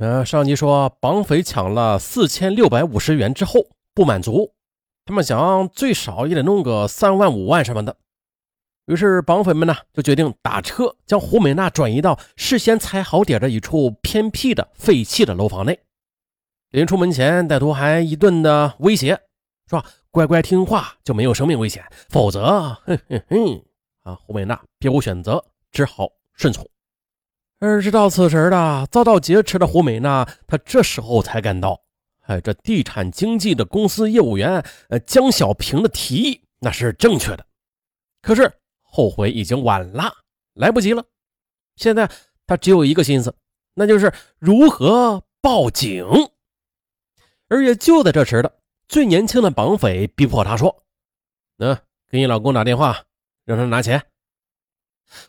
呃，上级说绑匪抢了四千六百五十元之后不满足，他们想最少也得弄个三万五万什么的。于是绑匪们呢就决定打车将胡美娜转移到事先踩好点的一处偏僻的废弃的楼房内。临出门前，歹徒还一顿的威胁，说乖乖听话就没有生命危险，否则，哼哼哼，啊，胡美娜别无选择，只好顺从。而知道此时的遭到劫持的胡美娜，她这时候才感到，哎，这地产经纪的公司业务员呃江小平的提议那是正确的。可是后悔已经晚了，来不及了。现在他只有一个心思，那就是如何报警。而也就在这时的最年轻的绑匪逼迫他说：“嗯，给你老公打电话，让他拿钱。”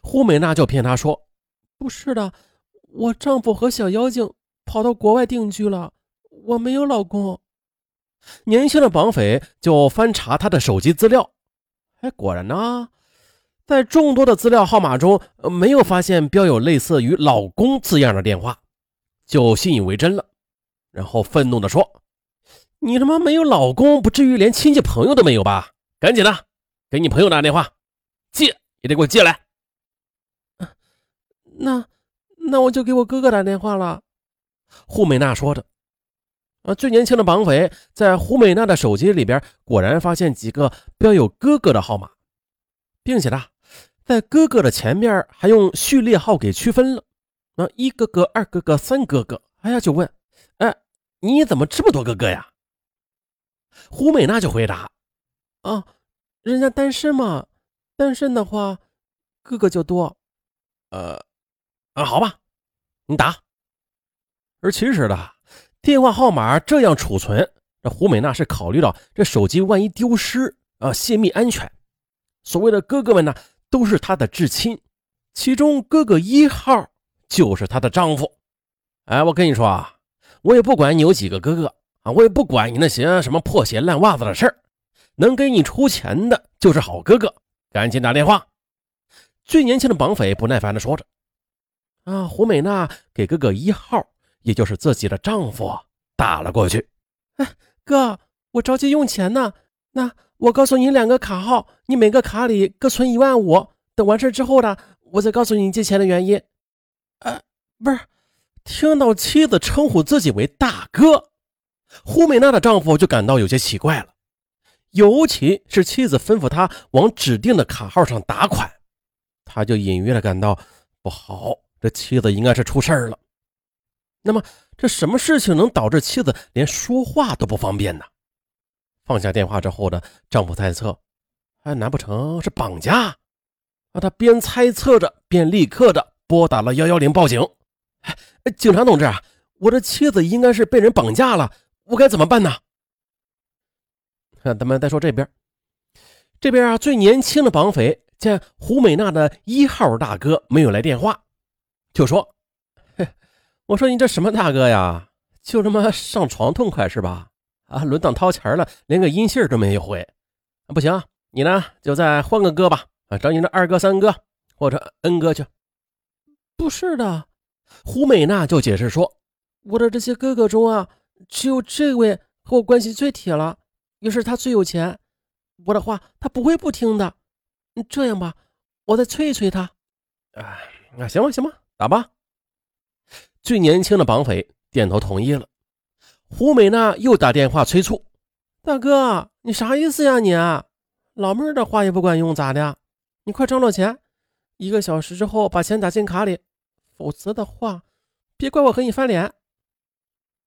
胡美娜就骗他说。不是的，我丈夫和小妖精跑到国外定居了，我没有老公。年轻的绑匪就翻查他的手机资料，哎，果然呢，在众多的资料号码中没有发现标有类似于“老公”字样的电话，就信以为真了，然后愤怒地说：“你他妈没有老公，不至于连亲戚朋友都没有吧？赶紧的，给你朋友打电话，借也得给我借来。”那，那我就给我哥哥打电话了。胡美娜说着，啊，最年轻的绑匪在胡美娜的手机里边果然发现几个标有哥哥的号码，并且呢，在哥哥的前面还用序列号给区分了。啊，一哥哥、二哥哥、三哥哥。哎呀，就问，哎，你怎么这么多哥哥呀？胡美娜就回答，啊，人家单身嘛，单身的话，哥哥就多。呃。啊，好吧，你打。而其实呢，电话号码这样储存，这胡美娜是考虑到这手机万一丢失啊，泄密安全。所谓的哥哥们呢，都是她的至亲，其中哥哥一号就是她的丈夫。哎，我跟你说啊，我也不管你有几个哥哥啊，我也不管你那些什么破鞋烂袜子的事儿，能给你出钱的就是好哥哥。赶紧打电话。最年轻的绑匪不耐烦地说着。啊，胡美娜给哥哥一号，也就是自己的丈夫打了过去。哎，哥，我着急用钱呢。那我告诉你两个卡号，你每个卡里各存一万五。等完事之后呢，我再告诉你借钱的原因。呃，不是，听到妻子称呼自己为大哥，胡美娜的丈夫就感到有些奇怪了。尤其是妻子吩咐他往指定的卡号上打款，他就隐约的感到不好。这妻子应该是出事儿了。那么，这什么事情能导致妻子连说话都不方便呢？放下电话之后的丈夫猜测，哎，难不成是绑架？啊，他边猜测着，边立刻的拨打了幺幺零报警。哎，警察同志啊，我的妻子应该是被人绑架了，我该怎么办呢？看，咱们再说这边，这边啊，最年轻的绑匪见胡美娜的一号大哥没有来电话。就说：“嘿，我说你这什么大哥呀？就这么上床痛快是吧？啊，轮到掏钱了，连个音信都没有回。不行，你呢就再换个哥吧，啊，找你的二哥、三哥或者恩哥去。不是的，胡美娜就解释说，我的这些哥哥中啊，只有这位和我关系最铁了，也是他最有钱。我的话他不会不听的。这样吧，我再催一催他。啊，那行吧，行吧。”打吧！最年轻的绑匪点头同意了。胡美娜又打电话催促：“大哥，你啥意思呀？你老妹儿的话也不管用，咋的？你快装了钱，一个小时之后把钱打进卡里，否则的话，别怪我和你翻脸。”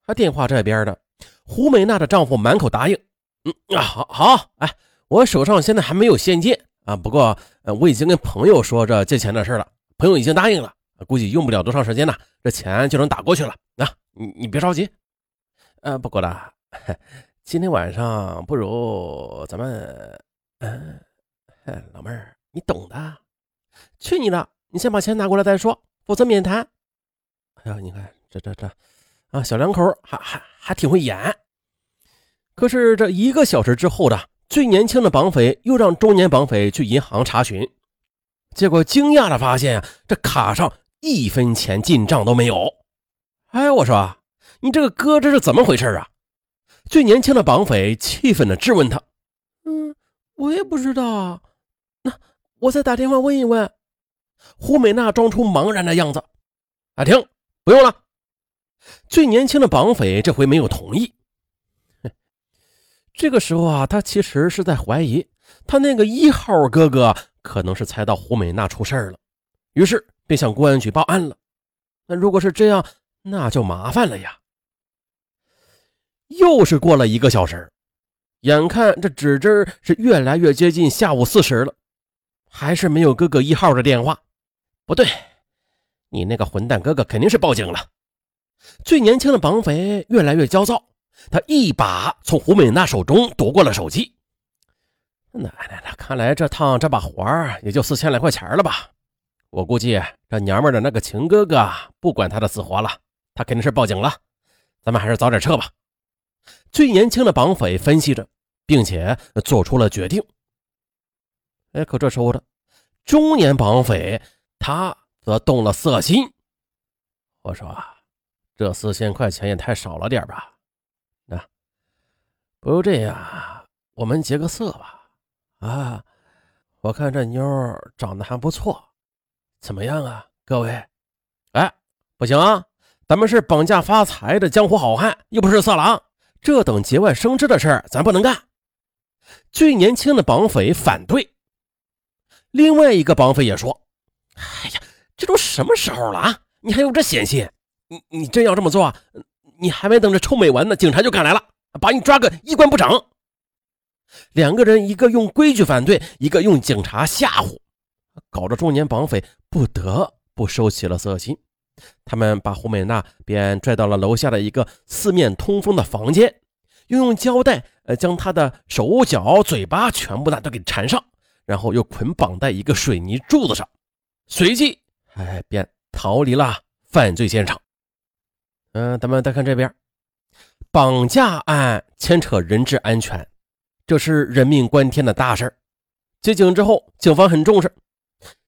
他，电话这边的胡美娜的丈夫满口答应：“嗯啊，好好，哎，我手上现在还没有现金啊，不过，我已经跟朋友说着借钱的事了，朋友已经答应了。”估计用不了多长时间呢，这钱就能打过去了。啊，你你别着急。呃，不过呢，今天晚上不如咱们……嗯，老妹儿，你懂的。去你的！你先把钱拿过来再说，否则免谈。哎呀，你看这这这，啊，小两口还还还挺会演。可是这一个小时之后的，最年轻的绑匪又让中年绑匪去银行查询，结果惊讶的发现啊，这卡上。一分钱进账都没有，哎，我说，你这个哥这是怎么回事啊？最年轻的绑匪气愤地质问他：“嗯，我也不知道。那我再打电话问一问。”胡美娜装出茫然的样子。啊，停，不用了。最年轻的绑匪这回没有同意。这个时候啊，他其实是在怀疑他那个一号哥哥可能是猜到胡美娜出事了，于是便向公安局报案了。那如果是这样，那就麻烦了呀。又是过了一个小时，眼看这指针是越来越接近下午四时了，还是没有哥哥一号的电话。不对，你那个混蛋哥哥肯定是报警了。最年轻的绑匪越来越焦躁，他一把从胡美娜手中夺过了手机。奶奶的，看来这趟这把活也就四千来块钱了吧？我估计这娘们的那个情哥哥不管他的死活了，他肯定是报警了。咱们还是早点撤吧。最年轻的绑匪分析着，并且做出了决定。哎，可这时候的中年绑匪他则动了色心。我说，这四千块钱也太少了点吧？那不如这样，我们结个色吧？啊，我看这妞长得还不错，怎么样啊？各位，哎，不行啊，咱们是绑架发财的江湖好汉，又不是色狼。这等节外生枝的事儿，咱不能干。最年轻的绑匪反对。另外一个绑匪也说：“哎呀，这都什么时候了啊？你还有这闲心？你你真要这么做，你还没等着臭美完呢，警察就赶来了，把你抓个衣冠不整。”两个人，一个用规矩反对，一个用警察吓唬，搞得中年绑匪不得不收起了色心。他们把胡美娜便拽到了楼下的一个四面通风的房间，又用胶带呃将她的手脚、嘴巴全部的都给缠上，然后又捆绑在一个水泥柱子上，随即哎便逃离了犯罪现场。嗯，咱们再看这边，绑架案牵扯人质安全，这是人命关天的大事接警之后，警方很重视。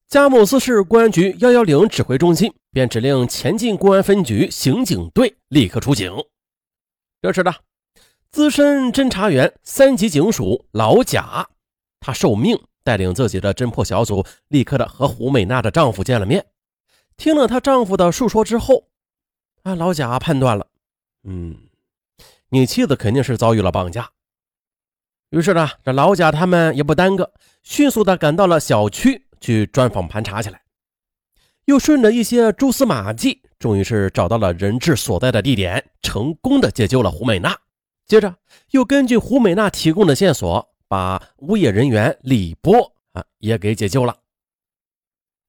佳木斯市公安局幺幺零指挥中心便指令前进公安分局刑警队立刻出警。这时的资深侦查员三级警署老贾，他受命带领自己的侦破小组，立刻的和胡美娜的丈夫见了面。听了她丈夫的述说之后，啊，老贾判断了，嗯，你妻子肯定是遭遇了绑架。于是呢，这老贾他们也不耽搁，迅速的赶到了小区。去专访盘查起来，又顺着一些蛛丝马迹，终于是找到了人质所在的地点，成功的解救了胡美娜。接着又根据胡美娜提供的线索，把物业人员李波啊也给解救了。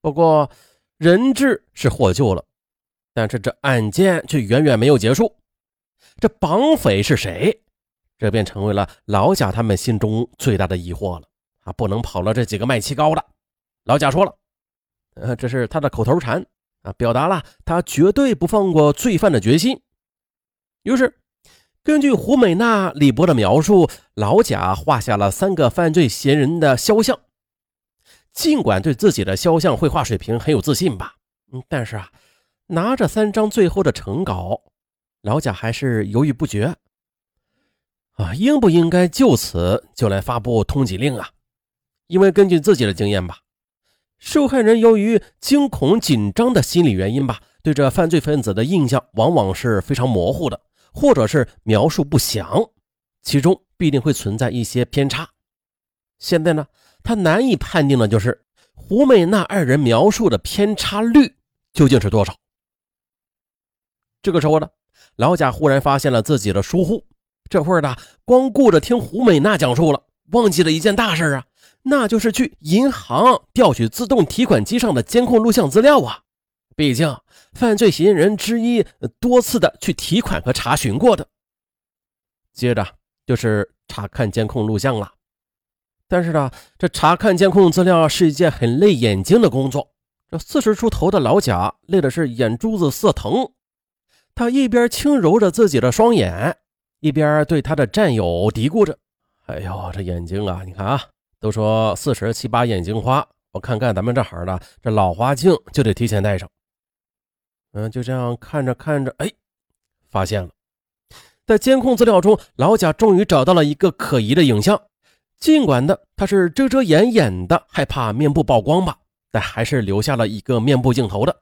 不过人质是获救了，但是这案件却远远没有结束。这绑匪是谁？这便成为了老贾他们心中最大的疑惑了啊！不能跑了这几个卖漆膏的。老贾说了，呃，这是他的口头禅啊，表达了他绝对不放过罪犯的决心。于是，根据胡美娜、李博的描述，老贾画下了三个犯罪嫌疑人的肖像。尽管对自己的肖像绘画水平很有自信吧，嗯，但是啊，拿着三张最后的成稿，老贾还是犹豫不决。啊，应不应该就此就来发布通缉令啊？因为根据自己的经验吧。受害人由于惊恐紧张的心理原因吧，对这犯罪分子的印象往往是非常模糊的，或者是描述不详，其中必定会存在一些偏差。现在呢，他难以判定的就是胡美娜二人描述的偏差率究竟是多少。这个时候呢，老贾忽然发现了自己的疏忽，这会儿呢光顾着听胡美娜讲述了，忘记了一件大事啊。那就是去银行调取自动提款机上的监控录像资料啊！毕竟犯罪嫌疑人之一多次的去提款和查询过的。接着就是查看监控录像了，但是呢，这查看监控资料是一件很累眼睛的工作。这四十出头的老贾累的是眼珠子涩疼，他一边轻揉着自己的双眼，一边对他的战友嘀咕着：“哎呦，这眼睛啊，你看啊。”都说四十七八眼睛花，我看看咱们这行的，这老花镜就得提前戴上。嗯，就这样看着看着，哎，发现了。在监控资料中，老贾终于找到了一个可疑的影像。尽管的他是遮遮掩掩的，害怕面部曝光吧，但还是留下了一个面部镜头的。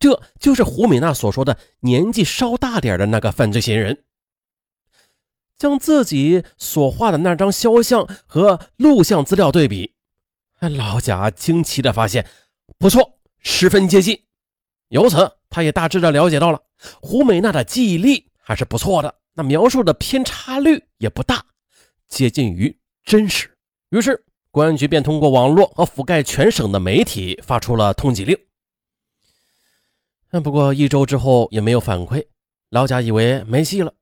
这就是胡美娜所说的年纪稍大点的那个犯罪嫌疑人。将自己所画的那张肖像和录像资料对比，老贾惊奇的发现，不错，十分接近。由此，他也大致的了解到了胡美娜的记忆力还是不错的，那描述的偏差率也不大，接近于真实。于是，公安局便通过网络和覆盖全省的媒体发出了通缉令。不过一周之后也没有反馈，老贾以为没戏了。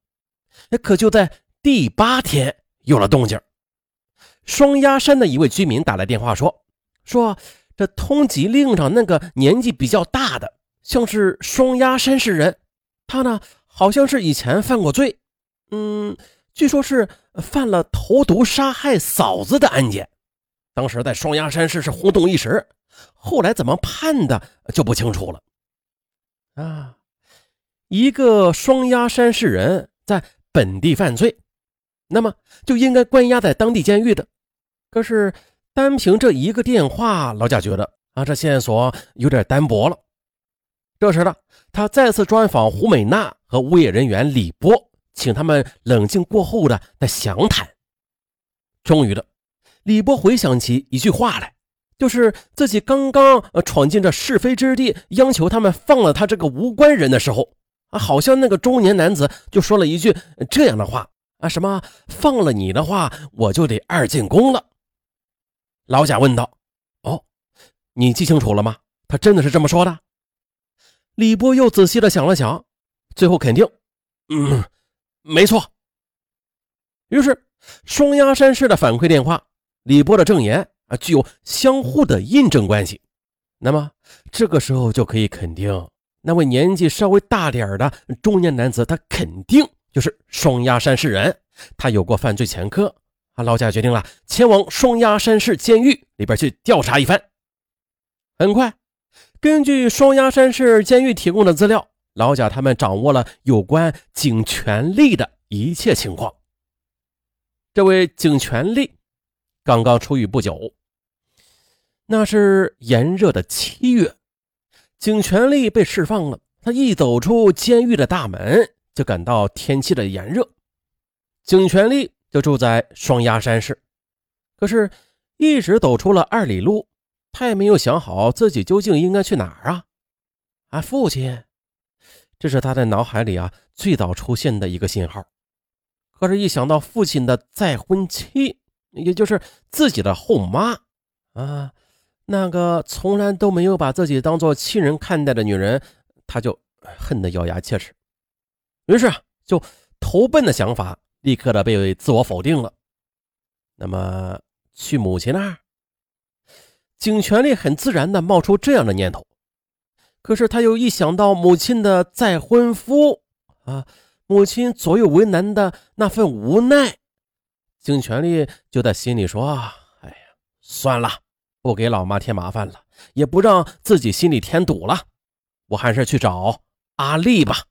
可就在第八天有了动静，双鸭山的一位居民打来电话说：“说这通缉令上那个年纪比较大的，像是双鸭山市人，他呢好像是以前犯过罪，嗯，据说是犯了投毒杀害嫂子的案件，当时在双鸭山市是轰动一时，后来怎么判的就不清楚了。”啊，一个双鸭山市人在本地犯罪，那么就应该关押在当地监狱的。可是单凭这一个电话，老贾觉得啊，这线索有点单薄了。这时呢，他再次专访胡美娜和物业人员李波，请他们冷静过后的再详谈。终于的，李波回想起一句话来。就是自己刚刚呃闯进这是非之地，央求他们放了他这个无关人的时候啊，好像那个中年男子就说了一句这样的话啊，什么放了你的话，我就得二进宫了。老贾问道：“哦，你记清楚了吗？他真的是这么说的？”李波又仔细的想了想，最后肯定：“嗯，没错。”于是双鸭山市的反馈电话，李波的证言。啊，具有相互的印证关系，那么这个时候就可以肯定，那位年纪稍微大点的中年男子，他肯定就是双鸭山市人，他有过犯罪前科。啊，老贾决定了，前往双鸭山市监狱里边去调查一番。很快，根据双鸭山市监狱提供的资料，老贾他们掌握了有关景权力的一切情况。这位景权力。刚刚出狱不久，那是炎热的七月，景权力被释放了。他一走出监狱的大门，就感到天气的炎热。景全利就住在双鸭山市，可是，一直走出了二里路，他也没有想好自己究竟应该去哪儿啊！啊，父亲，这是他在脑海里啊最早出现的一个信号。可是，一想到父亲的再婚妻，也就是自己的后妈啊，那个从来都没有把自己当做亲人看待的女人，他就恨得咬牙切齿。于是，就投奔的想法立刻的被自我否定了。那么，去母亲那儿，景全力很自然的冒出这样的念头。可是，他又一想到母亲的再婚夫啊，母亲左右为难的那份无奈。景全力就在心里说：“哎呀，算了，不给老妈添麻烦了，也不让自己心里添堵了，我还是去找阿丽吧。”